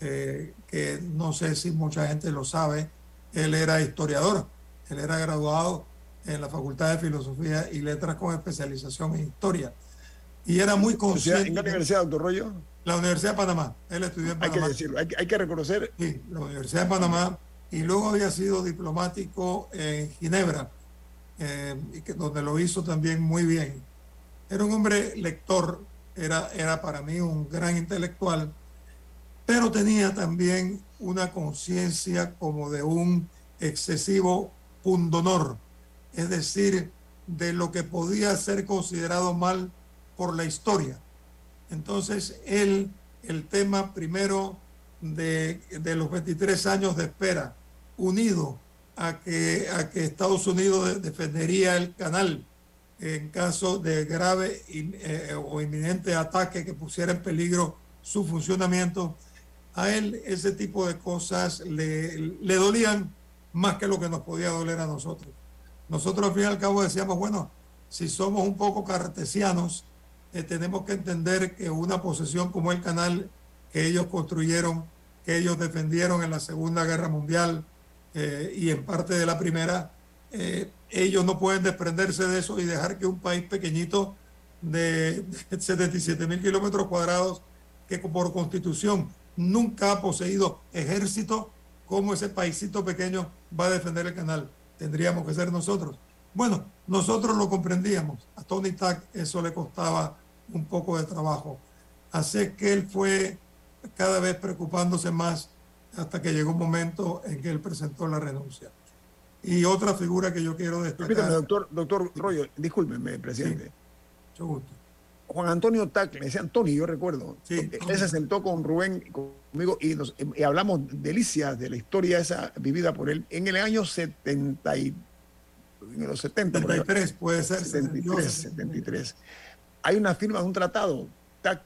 eh, que no sé si mucha gente lo sabe. Él era historiador, él era graduado en la Facultad de Filosofía y Letras con especialización en historia. Y era muy consciente. ¿En qué universidad, doctor Rollo? La Universidad de Panamá. Él estudió en Hay Panamá. que decirlo, hay, que- hay que reconocer. Sí, la Universidad de Panamá. Y luego había sido diplomático en Ginebra, eh, y que, donde lo hizo también muy bien. Era un hombre lector, era, era para mí un gran intelectual, pero tenía también una conciencia como de un excesivo pundonor, es decir, de lo que podía ser considerado mal por la historia. Entonces, él, el tema primero de, de los 23 años de espera, unido a que, a que Estados Unidos de- defendería el canal en caso de grave in- eh, o inminente ataque que pusiera en peligro su funcionamiento, a él ese tipo de cosas le, le dolían más que lo que nos podía doler a nosotros. Nosotros al fin y al cabo decíamos, bueno, si somos un poco cartesianos, eh, tenemos que entender que una posesión como el canal que ellos construyeron, que ellos defendieron en la Segunda Guerra Mundial eh, y en parte de la Primera, eh, ellos no pueden desprenderse de eso y dejar que un país pequeñito de 77 mil kilómetros cuadrados, que por constitución nunca ha poseído ejército, como ese paisito pequeño va a defender el canal. Tendríamos que ser nosotros. Bueno, nosotros lo comprendíamos. A Tony Tack eso le costaba un poco de trabajo. Así que él fue cada vez preocupándose más hasta que llegó un momento en que él presentó la renuncia. Y otra figura que yo quiero Permítame, destacar. doctor, doctor Rollo, discúlpeme, presidente. Mucho gusto. Juan Antonio Tac, le decían Tony, yo recuerdo. Eh, Él se sentó con Rubén y conmigo y, nos- y hablamos delicias de la historia esa vivida por él en el año 70 y, en los 70. por ahí. 73 puede ser. 73, 73. Hay una firma de un tratado,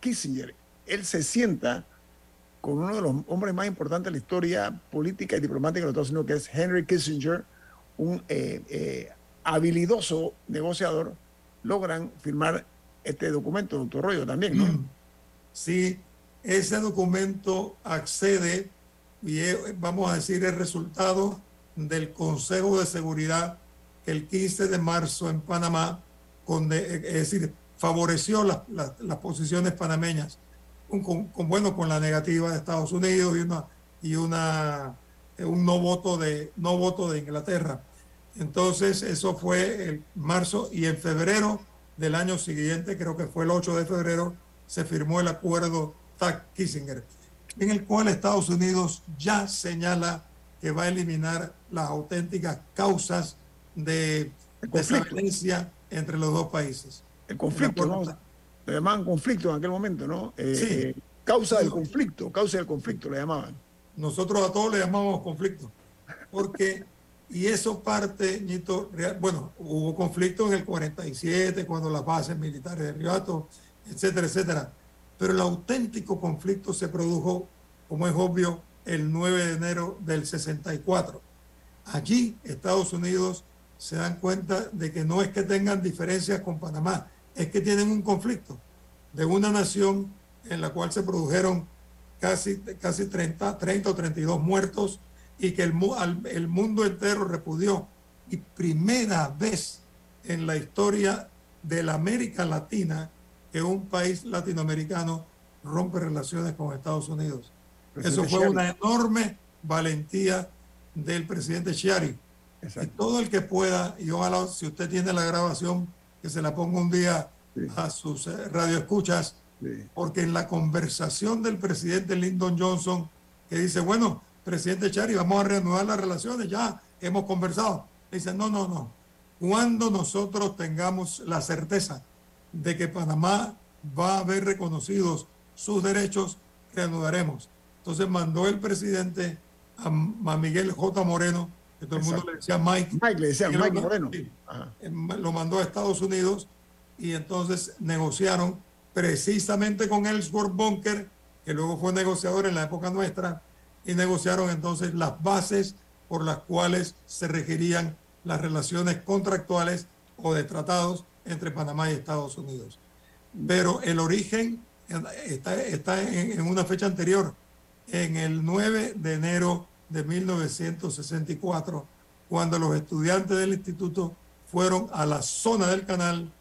Kissinger. Él se sienta con uno de los hombres más importantes de la historia política y diplomática de los Estados Unidos, que es Henry Kissinger, un eh, eh, habilidoso negociador, logran firmar este documento, doctor Rollo, también, ¿no? Sí, ese documento accede y es, vamos a decir, el resultado del Consejo de Seguridad el 15 de marzo en Panamá, con es decir, favoreció las, las- posiciones panameñas, con, con- bueno, con la negativa de Estados Unidos y una y una un no voto de no voto de Inglaterra. Entonces, eso fue el marzo y en febrero del año siguiente, creo que fue el 8 de febrero, se firmó el acuerdo TAC-Kissinger, en el cual Estados Unidos ya señala que va a eliminar las auténticas causas de desavenencia entre los dos países. El conflicto, ¿no? Lo llamaban conflicto en aquel momento, ¿no? Eh, Sí. eh, causa del conflicto, causa del conflicto le llamaban. Nosotros a todos le llamamos conflicto, porque, y eso parte, Ñito, real- bueno, hubo conflicto en el 47, cuando las bases militares de Ribato, etcétera, etcétera, pero el auténtico conflicto se produjo, como es obvio, el 9 de enero del 64. Allí Estados Unidos se dan cuenta de que no es que tengan diferencias con Panamá, es que tienen un conflicto de una nación en la cual se produjeron casi, casi 30, 30 o 32 muertos y que el, el mundo entero repudió. Y primera vez en la historia de la América Latina que un país latinoamericano rompe relaciones con Estados Unidos. Eso fue una enorme valentía del presidente Chiari. Y todo el que pueda, y ojalá si usted tiene la grabación, que se la ponga un día a sus eh, radioescuchas, porque en la conversación del presidente Lyndon Johnson, que dice, bueno, presidente Chari, vamos a reanudar las relaciones, ya hemos conversado. Dice, no, no, no. Cuando nosotros tengamos la certeza de que Panamá va a haber reconocidos sus derechos, reanudaremos. Entonces mandó el presidente a, Miguel J. Moreno, que todo el mundo le decía Mike. Mike le decía Mike Moreno. Lo mandó a Estados Unidos y entonces negociaron precisamente con Ellsworth Bunker, que luego fue negociador en la época nuestra, y negociaron entonces las bases por las cuales se regirían las relaciones contractuales o de tratados entre Panamá y Estados Unidos. Pero el origen está, está en, en una fecha anterior, en el 9 de enero de 1964, cuando los estudiantes del instituto fueron a la zona del canal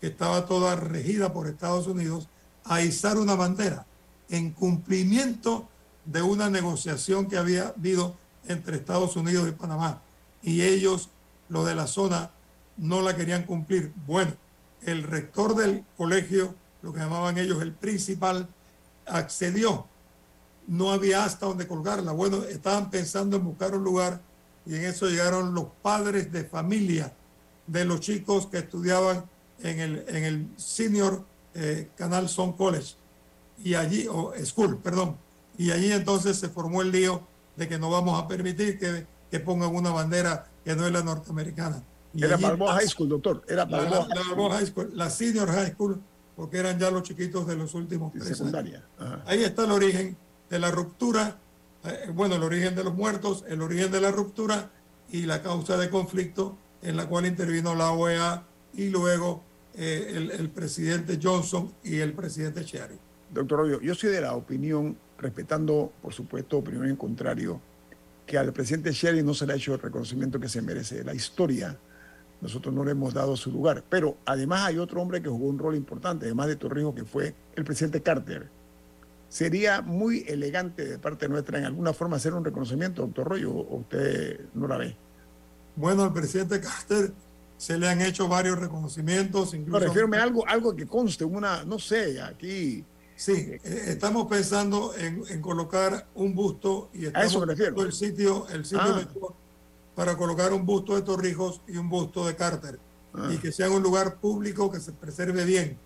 que estaba toda regida por Estados Unidos, a izar una bandera en cumplimiento de una negociación que había habido entre Estados Unidos y Panamá. Y ellos, lo de la zona, no la querían cumplir. Bueno, el rector del colegio, lo que llamaban ellos el principal, accedió. No había hasta donde colgarla. Bueno, estaban pensando en buscar un lugar y en eso llegaron los padres de familia de los chicos que estudiaban en el, en el Senior eh, Canal Son College, y allí, o School, perdón, y allí entonces se formó el lío de que no vamos a permitir que, que pongan una bandera que no es la norteamericana. era Balboa High School, doctor. Era Balboa, la, High School, la Senior High School, porque eran ya los chiquitos de los últimos tres años. Ahí está el origen de la ruptura, eh, bueno, el origen de los muertos, el origen de la ruptura y la causa de conflicto en la cual intervino la OEA y luego eh, el, presidente Johnson y el presidente Sherry. Doctor Rollo, yo soy de la opinión, respetando, por supuesto, opinión en contrario, que al presidente Sherry no se le ha hecho el reconocimiento que se merece. La historia, nosotros no le hemos dado su lugar. Pero además hay otro hombre que jugó un rol importante, además de Torrijos, que fue el presidente Carter. Sería muy elegante de parte nuestra en alguna forma hacer un reconocimiento, doctor Rollo, o usted no la ve. Bueno, el presidente Carter se le han hecho varios reconocimientos. Incluso... No, refiero a algo, algo que conste, una, no sé, aquí. Sí, eh, estamos pensando en, colocar un busto y estamos a eso el sitio, el sitio ah. para colocar un busto de Torrijos y un busto de Carter ah. y que sea un lugar público que se preserve bien.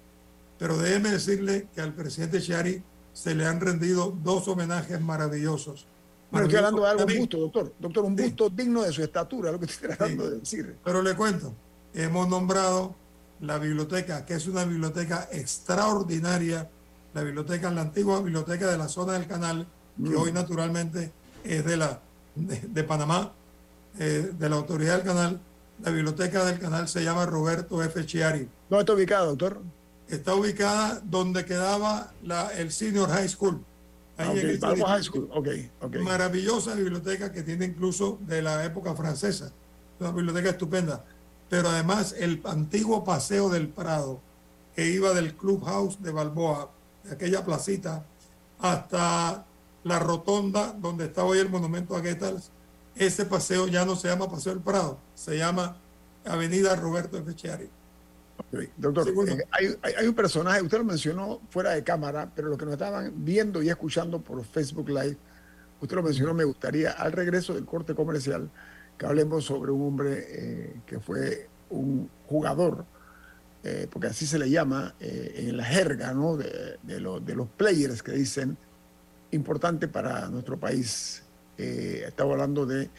Pero déjeme decirle que al presidente Shari se le han rendido dos homenajes maravillosos. Bueno, estoy hablando de algo, un busto, doctor. Doctor, un busto digno de su estatura, lo que estoy tratando de decir. Pero le cuento, hemos nombrado la biblioteca, que es una biblioteca extraordinaria, la biblioteca, la antigua biblioteca de la zona del canal, que mm. hoy naturalmente es de, la, de, Panamá, eh, de la autoridad del canal. La biblioteca del canal se llama Roberto F. Chiari. ¿Dónde está ubicada, doctor? Está ubicada donde quedaba la, el Senior High School. Maravillosa biblioteca que tiene incluso de la época francesa. Una biblioteca estupenda. Pero además el antiguo paseo del Prado, que iba del Clubhouse de Balboa, de aquella placita, hasta la rotonda donde está hoy el monumento a Goethals, ese paseo ya no se llama Paseo del Prado, se llama Avenida Roberto Doctor, eh, hay, un personaje, usted lo mencionó fuera de cámara, pero los que nos estaban viendo y escuchando por Facebook Live, usted lo mencionó, me gustaría al regreso del corte comercial que hablemos sobre un hombre eh, que fue un jugador, eh, porque así se le llama en la jerga ¿no? de, de, los players que dicen importante para nuestro país. estaba hablando de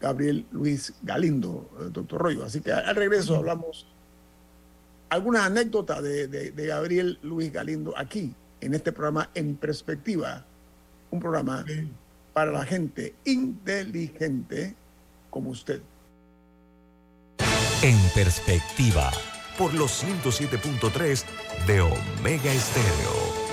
Gabriel Luis Galindo, doctor Rollo. Así que al regreso hablamos algunas anécdotas de, Gabriel Luis Galindo aquí, en este programa En Perspectiva, un programa para la gente inteligente como usted. En perspectiva, por los 107.3 de Omega Estéreo.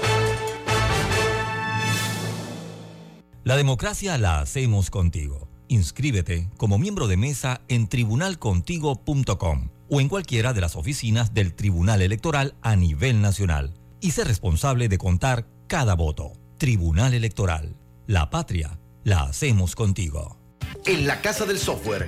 La democracia la hacemos contigo. Inscríbete como miembro de mesa en tribunalcontigo.com o en cualquiera de las oficinas del Tribunal Electoral a nivel nacional y sé responsable de contar cada voto. Tribunal Electoral. La patria la hacemos contigo. En la Casa del Software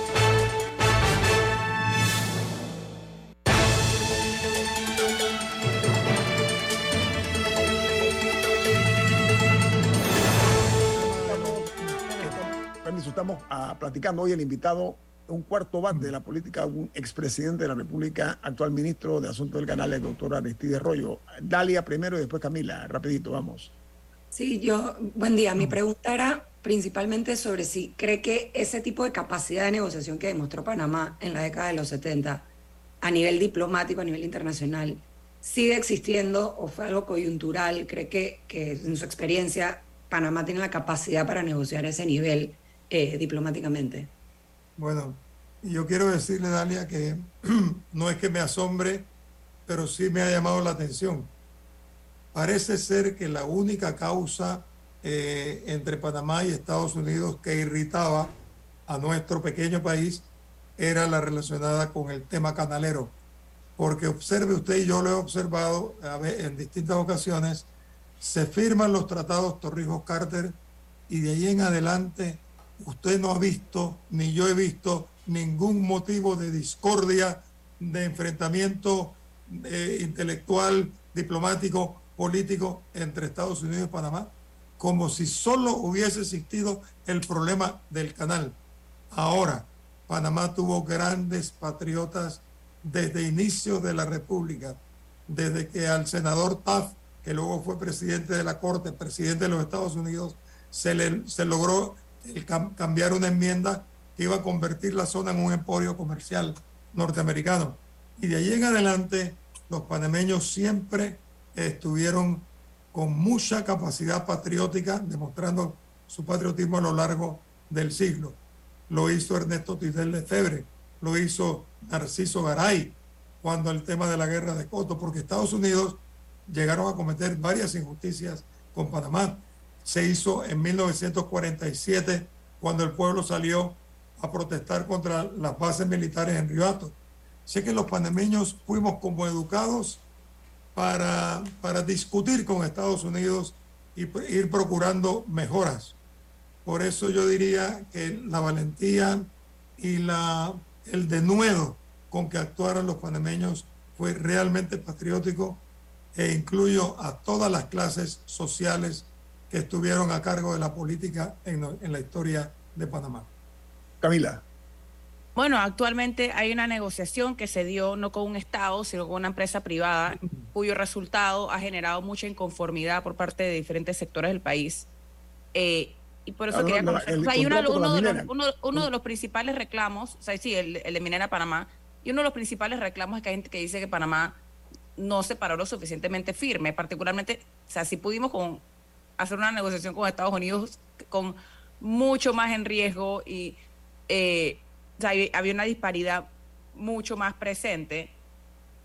Estamos ah, platicando hoy el invitado, un cuarto bate de la política, un expresidente de la República, actual ministro de Asuntos del Canal, el doctor Aristide Rollo. Dalia primero y después Camila, rapidito, vamos. Sí, yo, buen día. Mi pregunta era principalmente sobre si cree que ese tipo de capacidad de negociación que demostró Panamá en la década de los 70 a nivel diplomático, a nivel internacional, sigue existiendo o fue algo coyuntural. ¿Cree que, que en su experiencia Panamá tiene la capacidad para negociar a ese nivel eh, diplomáticamente? Bueno, yo quiero decirle, Dalia, que no es que me asombre, pero sí me ha llamado la atención. Parece ser que la única causa eh, entre Panamá y Estados Unidos que irritaba a nuestro pequeño país era la relacionada con el tema canalero. Porque observe usted, y yo lo he observado en distintas ocasiones, se firman los tratados Torrijos-Carter y de ahí en adelante usted no ha visto, ni yo he visto, ningún motivo de discordia, de enfrentamiento eh, intelectual, diplomático, político entre Estados Unidos y Panamá, como si solo hubiese existido el problema del canal. Ahora, Panamá tuvo grandes patriotas desde inicio de la República, desde que al senador Taft, que luego fue presidente de la Corte, presidente de los Estados Unidos, se, le, se logró el cam- cambiar una enmienda que iba a convertir la zona en un emporio comercial norteamericano. Y de ahí en adelante, los panameños siempre estuvieron con mucha capacidad patriótica, demostrando su patriotismo a lo largo del siglo. Lo hizo Ernesto Tidel Lefebvre, lo hizo Narciso Garay cuando el tema de la guerra de Coto, porque Estados Unidos llegaron a cometer varias injusticias con Panamá. Se hizo en 1947 cuando el pueblo salió a protestar contra las bases militares en Ribato. Sé que los panameños fuimos como educados para, para discutir con Estados Unidos y ir procurando mejoras. Por eso yo diría que la valentía y la, el denuedo con que actuaron los panameños fue realmente patriótico e incluyo a todas las clases sociales que estuvieron a cargo de la política en, en la historia de Panamá. Camila. Bueno, actualmente hay una negociación que se dio no con un Estado, sino con una empresa privada, cuyo resultado ha generado mucha inconformidad por parte de diferentes sectores del país. Eh, y por eso Ah, quería no, o sea, hay una- uno, de los, minera. uno, uno de los principales reclamos, o sea, sí, el, el de Minera Panamá, y uno de los principales reclamos es que hay gente que dice que Panamá no se paró lo suficientemente firme, particularmente, o sea, si pudimos con, hacer una negociación con Estados Unidos con mucho más en riesgo y eh, había una disparidad mucho más presente.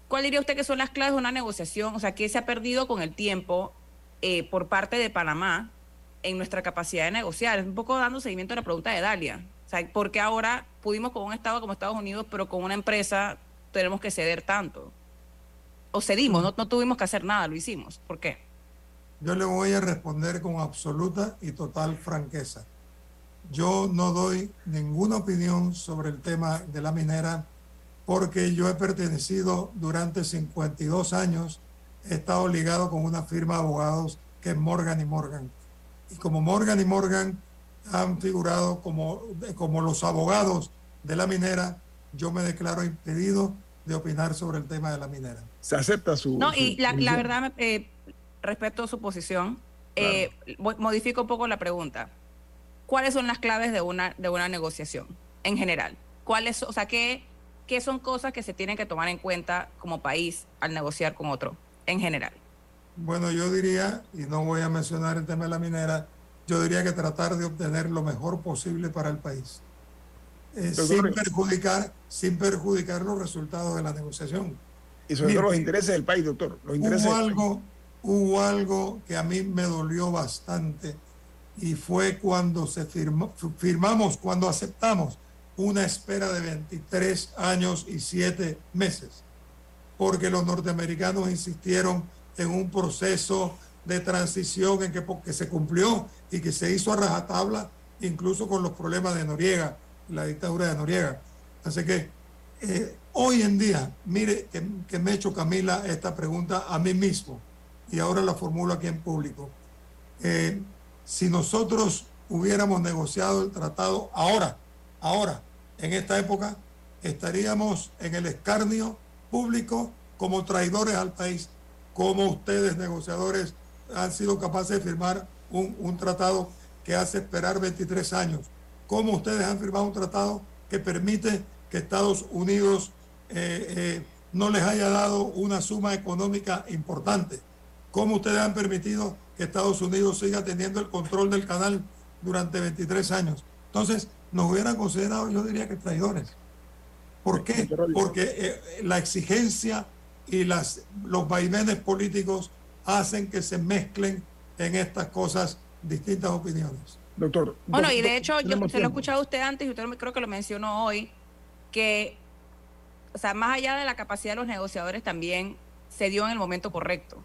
¿Cuál diría usted que son las claves de una negociación? O sea, ¿qué se ha perdido con el tiempo eh, por parte de Panamá en nuestra capacidad de negociar? Es un poco dando seguimiento a la pregunta de Dalia. O sea, ¿por qué ahora pudimos con un Estado como Estados Unidos, pero con una empresa tenemos que ceder tanto? o cedimos, no, no tuvimos que hacer nada, lo hicimos. ¿Por qué? Yo le voy a responder con absoluta y total franqueza. Yo no doy ninguna opinión sobre el tema de la minera porque yo he pertenecido durante 52 años, he estado ligado con una firma de abogados que es Morgan y Morgan. Y como Morgan y Morgan han figurado como, como los abogados de la minera, yo me declaro impedido de opinar sobre el tema de la minera. Se acepta su... No, y su la, verdad, eh, respeto su posición. Eh, mo- modifico un poco la pregunta. ¿Cuáles son las claves de una, de una negociación en general? ¿Cuáles, o sea, qué, qué son cosas que se tienen que tomar en cuenta como país al negociar con otro en general? Bueno, yo diría, y no voy a mencionar el tema de la minera, yo diría que tratar de obtener lo mejor posible para el país, eh, sin, perjudicar, sin perjudicar los resultados de la negociación. Y sobre todo los intereses del país, doctor. Los intereses hubo del país. algo, hubo algo que a mí me dolió bastante y fue cuando se firmó, firmamos, cuando aceptamos una espera de 23 años y 7 meses, porque los norteamericanos insistieron en un proceso de transición en que, que se cumplió y que se hizo a rajatabla, incluso con los problemas de Noriega, la dictadura de Noriega. Así que eh, hoy en día, mire que, me he hecho Camila esta pregunta a mí mismo y ahora la formulo aquí en público. Eh, si nosotros hubiéramos negociado el tratado ahora, ahora, en esta época, estaríamos en el escarnio público como traidores al país, como ustedes negociadores han sido capaces de firmar un, un tratado que hace esperar 23 años, como ustedes han firmado un tratado que permite que Estados Unidos eh, eh, no les haya dado una suma económica importante, cómo ustedes han permitido que Estados Unidos siga teniendo el control del canal durante 23 años. Entonces, nos hubieran considerado, yo diría que traidores. ¿Por qué? Porque eh, la exigencia y las, los vaivenes políticos hacen que se mezclen en estas cosas distintas opiniones. Doctor. Bueno, y de hecho, yo se lo he escuchado a usted antes y usted me- creo que lo mencionó hoy, que, o sea, más allá de la capacidad de los negociadores, también se dio en el momento correcto.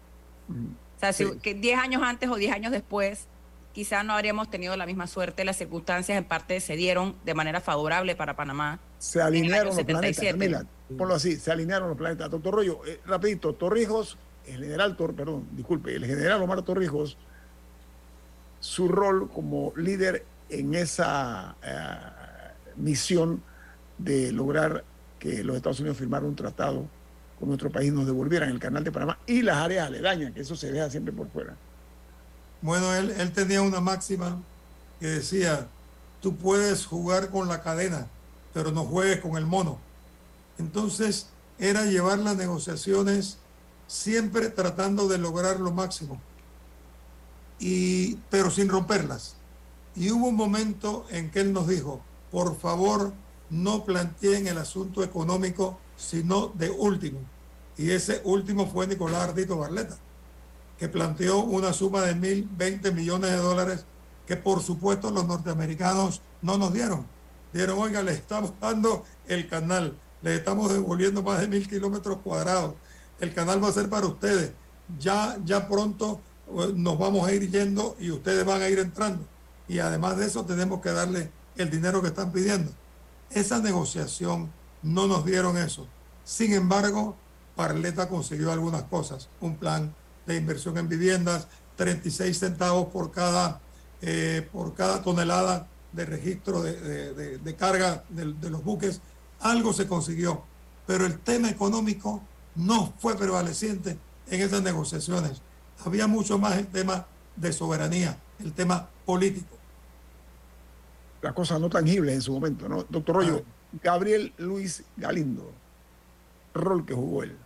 O sea, si, que 10 años antes o 10 años después, quizá no habríamos tenido la misma suerte, las circunstancias en parte se dieron de manera favorable para Panamá. Se alinearon los planetas, 77. Camila. Ponlo así, se alinearon los planetas. Doctor Rollo, eh, rapidito, Torrijos, el general Tor, perdón, disculpe, el general Omar Torrijos, su rol como líder en esa eh, misión de lograr que los Estados Unidos firmaran un tratado con nuestro país, nos devolvieran el canal de Panamá y las áreas aledañas, que eso se deja siempre por fuera. Bueno, él, él tenía una máxima que decía, tú puedes jugar con la cadena, pero no juegues con el mono. Entonces, era llevar las negociaciones siempre tratando de lograr lo máximo, y, pero sin romperlas. Y hubo un momento en que él nos dijo, por favor, no planteen el asunto económico, sino de último. Y ese último fue Nicolás Ardito Barleta que planteó una suma de 1.020 millones de dólares que por supuesto los norteamericanos no nos dieron. Dieron, oiga, le estamos dando el canal, le estamos devolviendo más de mil kilómetros cuadrados, el canal va a ser para ustedes, ya, ya pronto eh, nos vamos a ir yendo y ustedes van a ir entrando. Y además de eso tenemos que darle el dinero que están pidiendo. Esa negociación no nos dieron eso. Sin embargo, Parleta consiguió algunas cosas, un plan de inversión en viviendas, 36 centavos por cada, eh, por cada tonelada de registro de, de- de- de carga de, los buques. Algo se consiguió, pero el tema económico no fue prevaleciente en esas negociaciones. Había mucho más el tema de soberanía, el tema político. Las cosas no tangibles en su momento, ¿no? Doctor Rollo, Gabriel Luis Galindo, rol que jugó él.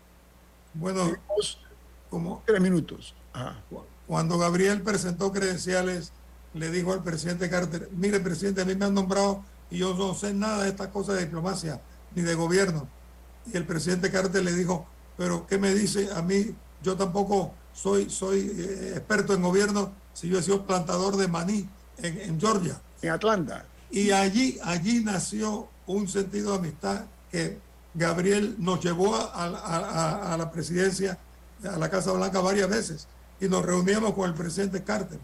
Bueno, como tres minutos. Ajá. Cuando Gabriel presentó credenciales, le dijo al presidente Carter, mire presidente, a mí me han nombrado y yo no sé nada de estas cosas de diplomacia ni de gobierno. Y el presidente Carter le dijo, pero ¿qué me dice a mí? Yo tampoco soy, soy eh, experto en gobierno si yo he sido plantador de maní en, en Georgia. En Atlanta. Y allí, allí nació un sentido de amistad que Gabriel nos llevó a, la presidencia, a la Casa Blanca varias veces y nos reuníamos con el presidente Carter,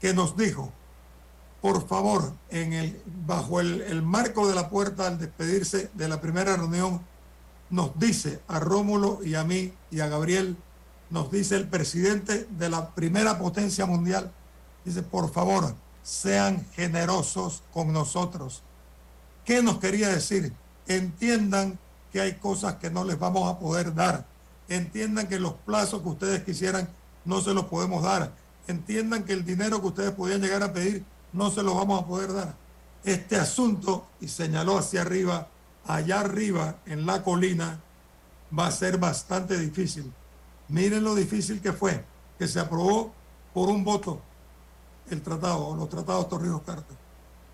que nos dijo, por favor, en el, bajo el, el marco de la puerta al despedirse de la primera reunión, nos dice a Rómulo y a mí y a Gabriel, nos dice el presidente de la primera potencia mundial, dice, por favor, sean generosos con nosotros. ¿Qué nos quería decir? Entiendan que hay cosas que no les vamos a poder dar. Entiendan que los plazos que ustedes quisieran no se los podemos dar. Entiendan que el dinero que ustedes podían llegar a pedir no se los vamos a poder dar. Este asunto, y señaló hacia arriba, allá arriba en la colina, va a ser bastante difícil. Miren lo difícil que fue, que se aprobó por un voto el tratado, los tratados Torrijos Carter.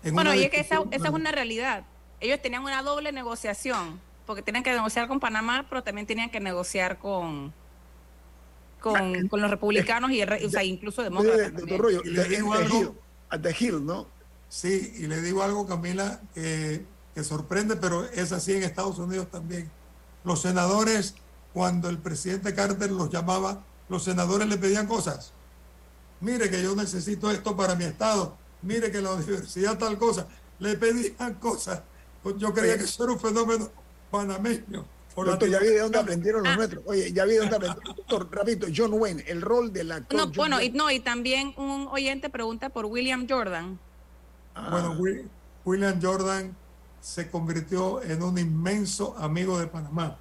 En Bueno, y es que esa, es una realidad. Ellos tenían una doble negociación, porque tenían que negociar con Panamá, pero también tenían que negociar con con, con los republicanos y el o sea, incluso demócratas. Doctor también. Rollo, Y le digo algo- Hill, at the Hill, ¿no? Sí, y le digo algo, Camila, que, que sorprende, pero es así en Estados Unidos también. Los senadores, cuando el presidente Carter los llamaba, los senadores le pedían cosas. Mire que yo necesito esto para mi estado. Mire que la universidad tal cosa. Le pedían cosas. Pues Yo creía que eso era un fenómeno panameño. Doctor, ya vi de dónde aprendieron los nuestros. Oye, ya vi de dónde aprendieron. Doctor, rapidito, John Wayne, el rol del actor. No, John bueno, y, no, y también un oyente pregunta por William Jordan. Ah, Bueno, Wi- William Jordan se convirtió en un inmenso amigo de Panamá.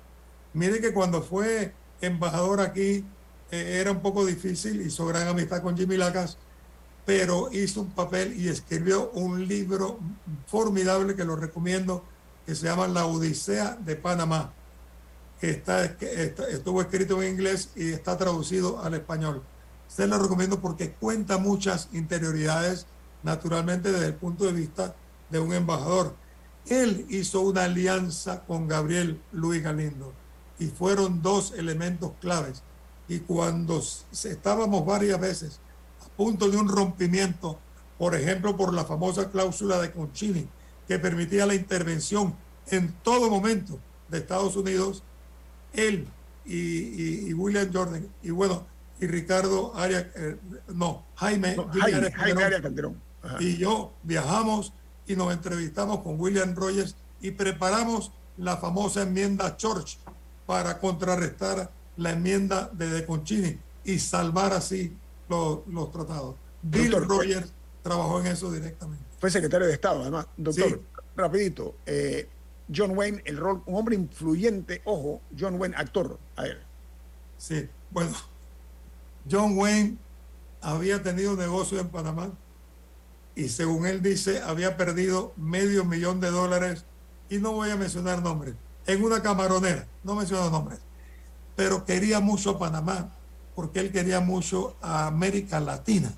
Mire que cuando fue embajador aquí eh, era un poco difícil, hizo gran amistad con Jimmy Lacas, pero hizo un papel y escribió un libro formidable que lo recomiendo, que se llama La Odisea de Panamá, que está, estuvo escrito en inglés y está traducido al español. Se lo recomiendo porque cuenta muchas interioridades, naturalmente desde el punto de vista de un embajador. Él hizo una alianza con Gabriel Luis Galindo y fueron dos elementos claves. Y cuando estábamos varias veces punto de un rompimiento, por ejemplo, por la famosa cláusula de Concini, que permitía la intervención en todo momento de Estados Unidos, él y, y- y William Jordan, y bueno, y Ricardo Arias, eh, no, Jaime, no, Jimmy Jaime, Arias Jaime Calderón, Arias Calderón. Ajá. y yo viajamos y nos entrevistamos con William Rogers y preparamos la famosa enmienda Church para contrarrestar la enmienda de De Concini y salvar así los, los tratados. Bill Doctor, Rogers trabajó en eso directamente. Fue secretario de Estado, además. Doctor, Sí. rapidito. eh, John Wayne, el rol, un hombre influyente, ojo, John Wayne, actor. A ver. Sí, bueno, John Wayne había tenido negocio en Panamá y según él dice, había perdido medio millón de dólares y no voy a mencionar nombres, en una camaronera, no menciono nombres, pero quería mucho a Panamá porque él quería mucho a América Latina.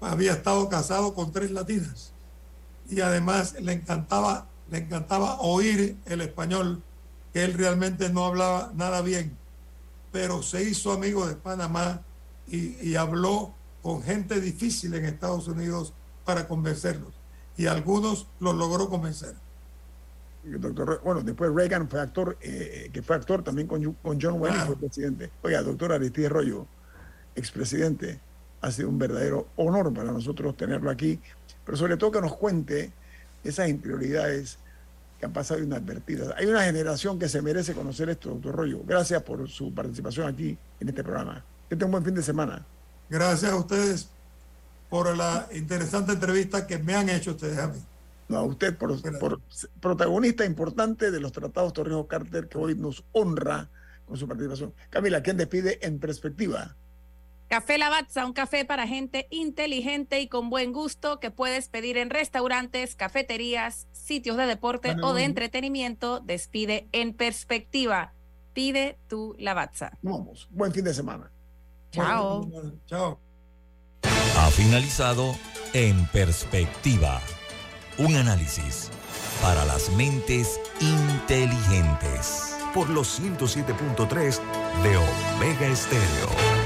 Había estado casado con tres latinas y además le encantaba, le encantaba oír el español, que él realmente no hablaba nada bien pero se hizo amigo de Panamá y, y habló con gente difícil en Estados Unidos para convencerlos. Y algunos los logró convencer. Doctor, bueno, después Reagan fue actor, eh, que fue actor también con, con John Wayne Claro. fue presidente. Oiga, doctor Aristide Rollo, expresidente, ha sido un verdadero honor para nosotros tenerlo aquí, pero sobre todo que nos cuente esas interioridades que han pasado inadvertidas. Hay una generación que se merece conocer esto, doctor Rollo. Gracias por su participación aquí en este programa. Que tenga un buen fin de semana. Gracias a ustedes por la interesante entrevista que me han hecho ustedes a mí. No, a usted por, por ser protagonista importante de los tratados Torrijos Carter que hoy nos honra con su participación. Camila, ¿quién despide en perspectiva? Café Lavazza, un café para gente inteligente y con buen gusto que puedes pedir en restaurantes, cafeterías, sitios de deporte Bueno, o de entretenimiento. Despide en perspectiva. Pide tu Lavazza. Vamos, buen fin de semana. Chao. Chao. Ha finalizado En Perspectiva. Un análisis para las mentes inteligentes. Por los 107.3 de Omega Estéreo.